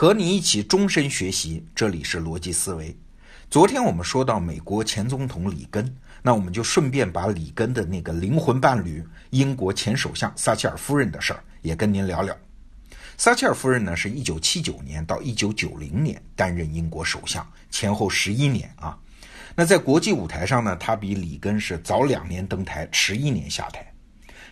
和你一起终身学习，这里是逻辑思维。昨天我们说到美国前总统里根，那我们就顺便把里根的那个灵魂伴侣英国前首相撒切尔夫人的事儿也跟您聊聊。撒切尔夫人呢，是一九七九年到一九九零年担任英国首相，前后十一年啊。那在国际舞台上呢，她比里根是早两年登台，迟一年下台。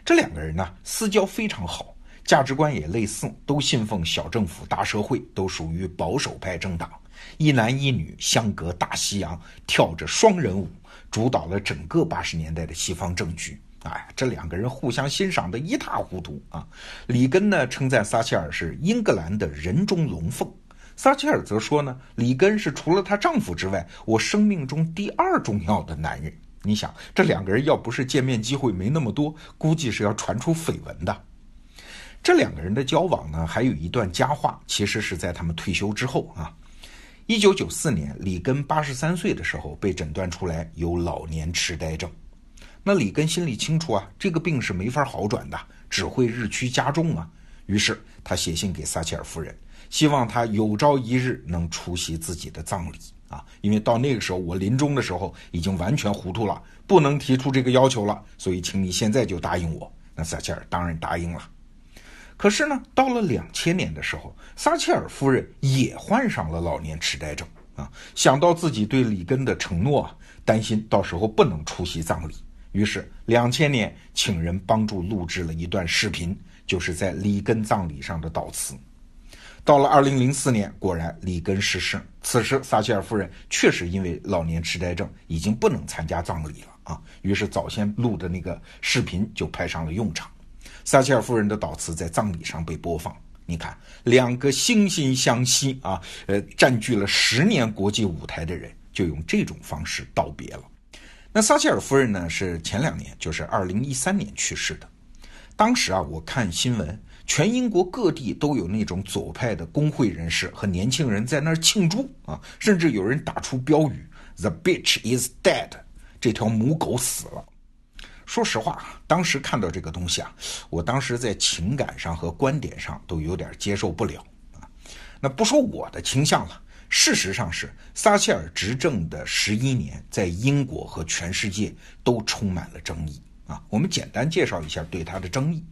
这两个人呢，私交非常好。价值观也类似，都信奉小政府大社会，都属于保守派政党。一男一女相隔大西洋，跳着双人舞，主导了整个八十年代的西方政局。哎，这两个人互相欣赏的一塌糊涂啊！里根呢称赞撒切尔是英格兰的人中龙凤，撒切尔则说呢，里根是除了她丈夫之外，我生命中第二重要的男人。你想，这两个人要不是见面机会没那么多，估计是要传出绯闻的。这两个人的交往呢，还有一段佳话，其实是在他们退休之后啊。一九九四年，里根八十三岁的时候被诊断出来有老年痴呆症。那里根心里清楚啊，这个病是没法好转的，只会日趋加重啊。于是他写信给撒切尔夫人，希望他有朝一日能出席自己的葬礼啊。因为到那个时候，我临终的时候已经完全糊涂了，不能提出这个要求了，所以请你现在就答应我。那撒切尔当然答应了。可是呢，到了两千年的时候，撒切尔夫人也患上了老年痴呆症啊。想到自己对里根的承诺啊，担心到时候不能出席葬礼，于是两千年请人帮助录制了一段视频，就是在里根葬礼上的悼词。到了二零零四年，果然里根逝世。此时撒切尔夫人确实因为老年痴呆症已经不能参加葬礼了啊。于是早先录的那个视频就派上了用场。撒切尔夫人的悼词在葬礼上被播放。你看，两个惺惺相惜啊，呃，占据了十年国际舞台的人，就用这种方式道别了。那撒切尔夫人呢，是前两年，就是二零一三年去世的。当时啊，我看新闻，全英国各地都有那种左派的工会人士和年轻人在那儿庆祝啊，甚至有人打出标语：“The bitch is dead”，这条母狗死了。说实话当时看到这个东西啊，我当时在情感上和观点上都有点接受不了啊。那不说我的倾向了，事实上是撒切尔执政的十一年，在英国和全世界都充满了争议啊。我们简单介绍一下对他的争议，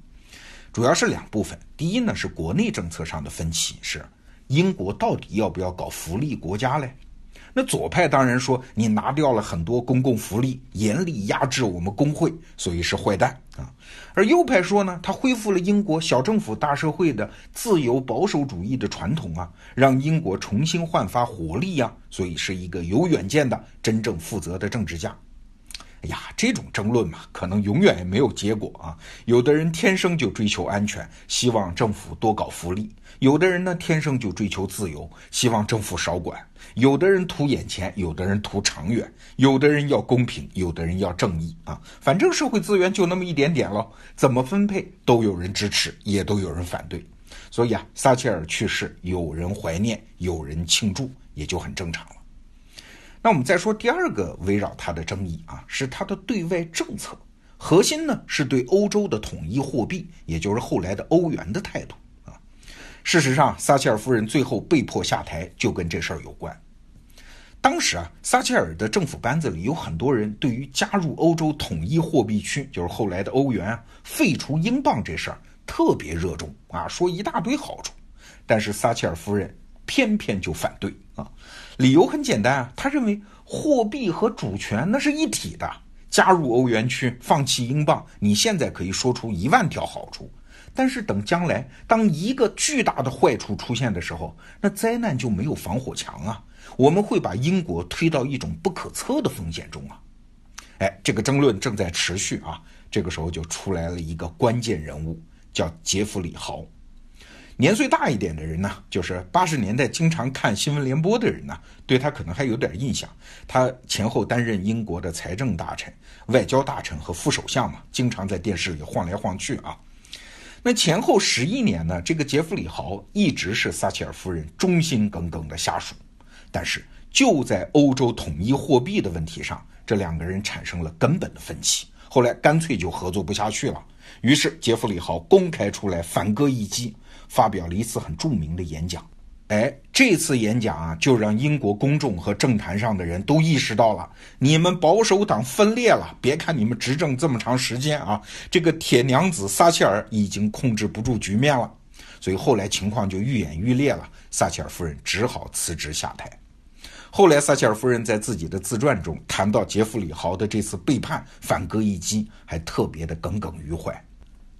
主要是两部分。第一呢是国内政策上的分歧，是英国到底要不要搞福利国家嘞？那左派当然说你拿掉了很多公共福利，严厉压制我们工会，所以是坏蛋啊。而右派说呢，他恢复了英国小政府大社会的自由保守主义的传统啊，让英国重新焕发活力呀，所以是一个有远见的、真正负责的政治家。哎呀，这种争论嘛，可能永远也没有结果啊。有的人天生就追求安全，希望政府多搞福利；有的人呢，天生就追求自由，希望政府少管。有的人图眼前，有的人图长远，有的人要公平，有的人要正义啊！反正社会资源就那么一点点了，怎么分配都有人支持，也都有人反对。所以啊，撒切尔去世，有人怀念，有人庆祝，也就很正常。那我们再说第二个围绕他的争议啊，是他的对外政策，核心呢是对欧洲的统一货币，也就是后来的欧元的态度啊。事实上，撒切尔夫人最后被迫下台，就跟这事儿有关。当时啊，撒切尔的政府班子里有很多人对于加入欧洲统一货币区，就是后来的欧元，废除英镑这事儿特别热衷啊，说一大堆好处。但是撒切尔夫人偏偏就反对啊，理由很简单啊，他认为货币和主权那是一体的，加入欧元区，放弃英镑，你现在可以说出一万条好处。但是等将来，当一个巨大的坏处出现的时候，那灾难就没有防火墙啊！我们会把英国推到一种不可测的风险中啊！哎，这个争论正在持续啊！这个时候就出来了一个关键人物，叫杰弗里豪。年岁大一点的人呢，就是八十年代经常看新闻联播的人呢，对他可能还有点印象。他前后担任英国的财政大臣、外交大臣和副首相嘛，经常在电视里晃来晃去啊。那前后十一年呢？这个杰弗里豪一直是撒切尔夫人忠心耿耿的下属，但是就在欧洲统一货币的问题上，这两个人产生了根本的分歧。后来干脆就合作不下去了，于是杰弗里豪公开出来反戈一击，发表了一次很著名的演讲。哎，这次演讲啊，就让英国公众和政坛上的人都意识到了，你们保守党分裂了。别看你们执政这么长时间啊，这个铁娘子撒切尔已经控制不住局面了。所以后来情况就愈演愈烈了，撒切尔夫人只好辞职下台。后来撒切尔夫人在自己的自传中谈到杰弗里豪的这次背叛，反戈一击，还特别的耿耿于怀。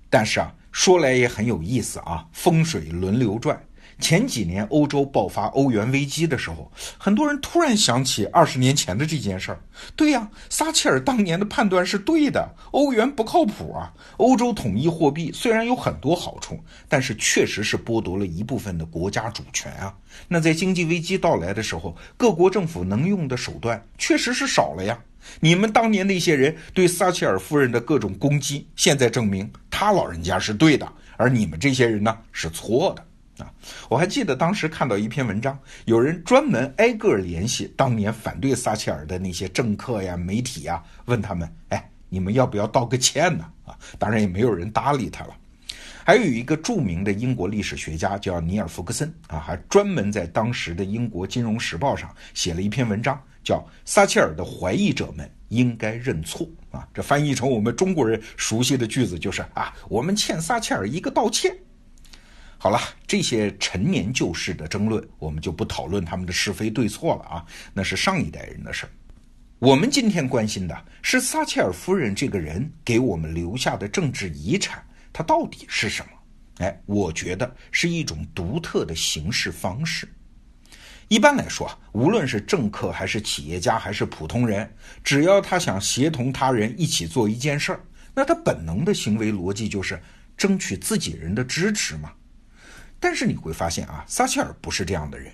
但是啊，说来也很有意思啊，风水轮流转。前几年欧洲爆发欧元危机的时候，很多人突然想起二十年前的这件事儿。对呀，撒切尔当年的判断是对的，欧元不靠谱啊。欧洲统一货币虽然有很多好处，但是确实是剥夺了一部分的国家主权啊。那在经济危机到来的时候，各国政府能用的手段确实是少了呀。你们当年那些人对撒切尔夫人的各种攻击，现在证明他老人家是对的，而你们这些人呢是错的。啊，我还记得当时看到一篇文章，有人专门挨个联系当年反对撒切尔的那些政客呀、媒体呀，问他们：哎，你们要不要道个歉呢？啊，当然也没有人搭理他了。还有一个著名的英国历史学家叫尼尔·福克森啊，还专门在当时的英国《金融时报》上写了一篇文章，叫《撒切尔的怀疑者们应该认错》啊。这翻译成我们中国人熟悉的句子就是：啊，我们欠撒切尔一个道歉。好了，这些陈年旧事的争论，我们就不讨论他们的是非对错了啊，那是上一代人的事儿。我们今天关心的是撒切尔夫人这个人给我们留下的政治遗产，它到底是什么？哎，我觉得是一种独特的行事方式。一般来说啊，无论是政客还是企业家还是普通人，只要他想协同他人一起做一件事儿，那他本能的行为逻辑就是争取自己人的支持嘛。但是你会发现啊，撒切尔不是这样的人。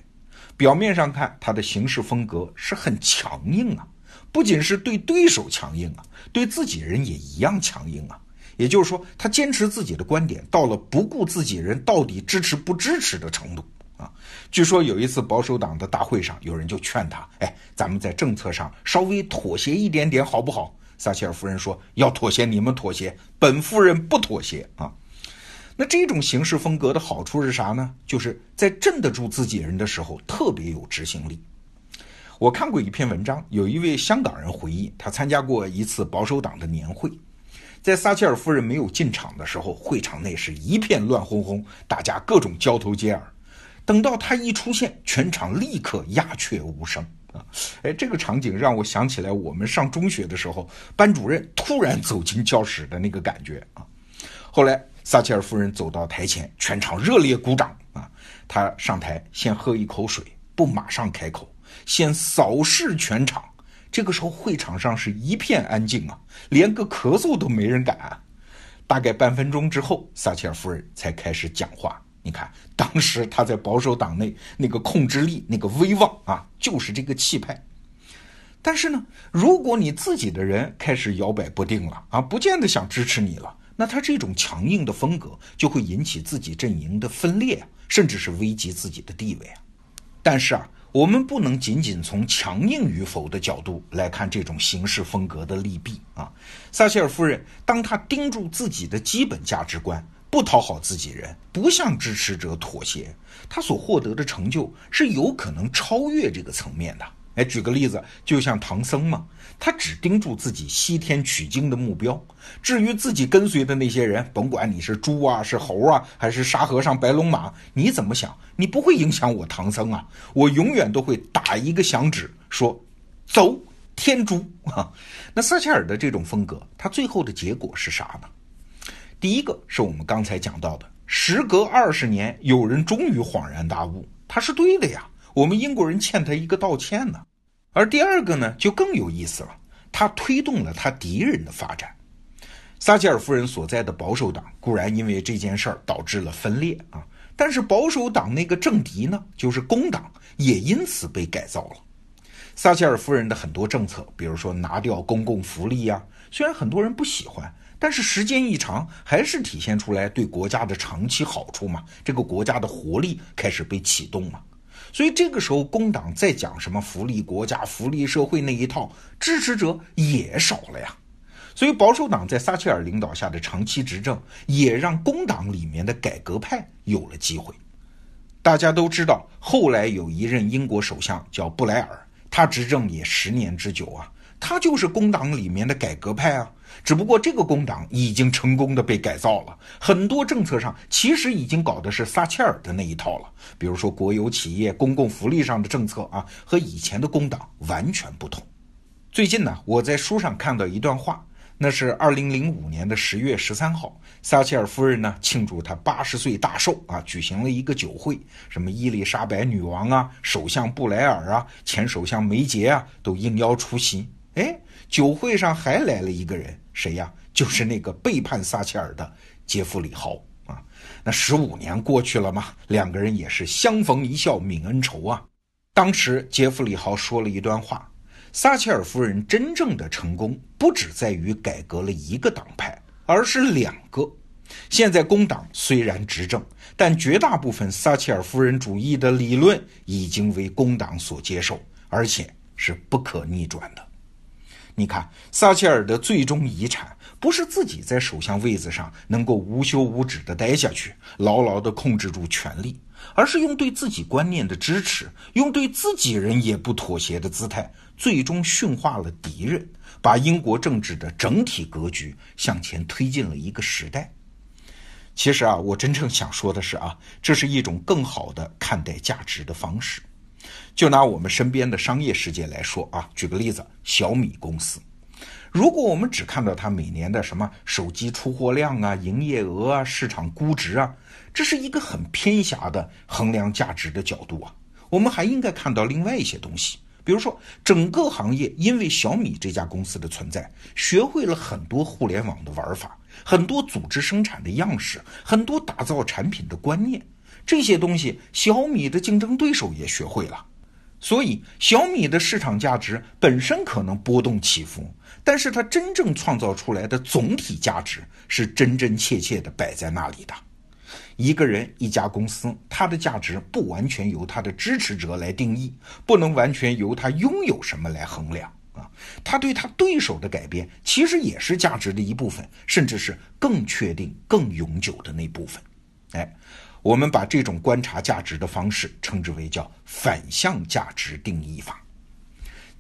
表面上看，他的行事风格是很强硬啊，不仅是对对手强硬啊，对自己人也一样强硬啊。也就是说，他坚持自己的观点，到了不顾自己人到底支持不支持的程度啊。据说有一次保守党的大会上，有人就劝他：“哎，咱们在政策上稍微妥协一点点，好不好？”撒切尔夫人说：“要妥协，你们妥协，本夫人不妥协啊。”那这种行事风格的好处是啥呢？就是在镇得住自己人的时候特别有执行力。我看过一篇文章，有一位香港人回忆，他参加过一次保守党的年会，在撒切尔夫人没有进场的时候，会场内是一片乱哄哄，大家各种交头接耳。等到他一出现，全场立刻鸦雀无声啊！哎，这个场景让我想起来我们上中学的时候，班主任突然走进教室的那个感觉啊。后来。撒切尔夫人走到台前，全场热烈鼓掌啊！她上台先喝一口水，不马上开口，先扫视全场。这个时候会场上是一片安静啊，连个咳嗽都没人敢。大概半分钟之后，撒切尔夫人才开始讲话。你看，当时他在保守党内那个控制力、那个威望啊，就是这个气派。但是呢，如果你自己的人开始摇摆不定了啊，不见得想支持你了。那他这种强硬的风格就会引起自己阵营的分裂，甚至是危及自己的地位啊。但是啊，我们不能仅仅从强硬与否的角度来看这种行事风格的利弊啊。撒切尔夫人当她盯住自己的基本价值观，不讨好自己人，不向支持者妥协，他所获得的成就是有可能超越这个层面的。哎，举个例子，就像唐僧嘛。他只盯住自己西天取经的目标，至于自己跟随的那些人，甭管你是猪啊，是猴啊，还是沙和尚、白龙马，你怎么想，你不会影响我唐僧啊！我永远都会打一个响指，说走天竺啊！那撒切尔的这种风格，他最后的结果是啥呢？第一个是我们刚才讲到的，时隔二十年，有人终于恍然大悟，他是对的呀，我们英国人欠他一个道歉呢。而第二个呢，就更有意思了，他推动了他敌人的发展。撒切尔夫人所在的保守党固然因为这件事儿导致了分裂啊，但是保守党那个政敌呢，就是工党，也因此被改造了。撒切尔夫人的很多政策，比如说拿掉公共福利呀，虽然很多人不喜欢，但是时间一长，还是体现出来对国家的长期好处嘛，这个国家的活力开始被启动嘛。所以这个时候，工党在讲什么福利国家、福利社会那一套，支持者也少了呀。所以保守党在撒切尔领导下的长期执政，也让工党里面的改革派有了机会。大家都知道，后来有一任英国首相叫布莱尔，他执政也十年之久啊，他就是工党里面的改革派啊。只不过这个工党已经成功的被改造了，很多政策上其实已经搞的是撒切尔的那一套了。比如说国有企业、公共福利上的政策啊，和以前的工党完全不同。最近呢，我在书上看到一段话，那是二零零五年的十月十三号，撒切尔夫人呢庆祝她八十岁大寿啊，举行了一个酒会，什么伊丽莎白女王啊、首相布莱尔啊、前首相梅杰啊都应邀出席。哎，酒会上还来了一个人。谁呀？就是那个背叛撒切尔的杰弗里豪啊！那十五年过去了嘛，两个人也是相逢一笑泯恩仇啊。当时杰弗里豪说了一段话：撒切尔夫人真正的成功不只在于改革了一个党派，而是两个。现在工党虽然执政，但绝大部分撒切尔夫人主义的理论已经为工党所接受，而且是不可逆转的。你看，撒切尔的最终遗产不是自己在首相位子上能够无休无止地待下去，牢牢地控制住权力，而是用对自己观念的支持，用对自己人也不妥协的姿态，最终驯化了敌人，把英国政治的整体格局向前推进了一个时代。其实啊，我真正想说的是啊，这是一种更好的看待价值的方式。就拿我们身边的商业世界来说啊，举个例子，小米公司，如果我们只看到它每年的什么手机出货量啊、营业额啊、市场估值啊，这是一个很偏狭的衡量价值的角度啊。我们还应该看到另外一些东西，比如说整个行业因为小米这家公司的存在，学会了很多互联网的玩法，很多组织生产的样式，很多打造产品的观念。这些东西，小米的竞争对手也学会了，所以小米的市场价值本身可能波动起伏，但是它真正创造出来的总体价值是真真切切的摆在那里的。一个人、一家公司，它的价值不完全由它的支持者来定义，不能完全由它拥有什么来衡量啊。它对它对手的改变，其实也是价值的一部分，甚至是更确定、更永久的那部分。哎。我们把这种观察价值的方式称之为叫反向价值定义法。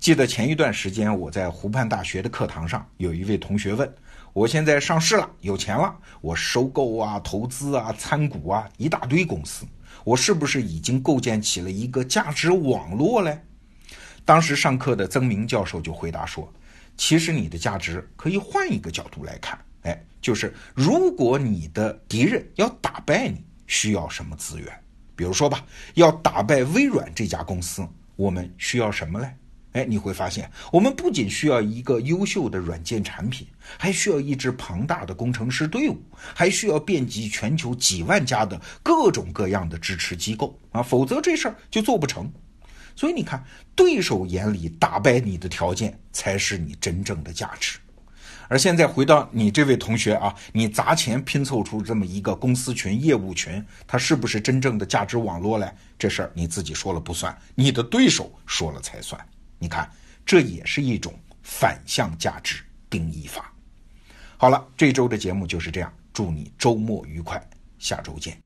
记得前一段时间我在湖畔大学的课堂上，有一位同学问：我现在上市了，有钱了，我收购啊、投资啊、参股啊一大堆公司，我是不是已经构建起了一个价值网络嘞？当时上课的曾明教授就回答说：其实你的价值可以换一个角度来看，哎，就是如果你的敌人要打败你。需要什么资源？比如说吧，要打败微软这家公司，我们需要什么嘞？哎，你会发现，我们不仅需要一个优秀的软件产品，还需要一支庞大的工程师队伍，还需要遍及全球几万家的各种各样的支持机构啊，否则这事儿就做不成。所以你看，对手眼里打败你的条件，才是你真正的价值。而现在回到你这位同学啊，你砸钱拼凑出这么一个公司群、业务群，它是不是真正的价值网络嘞？这事儿你自己说了不算，你的对手说了才算。你看，这也是一种反向价值定义法。好了，这周的节目就是这样，祝你周末愉快，下周见。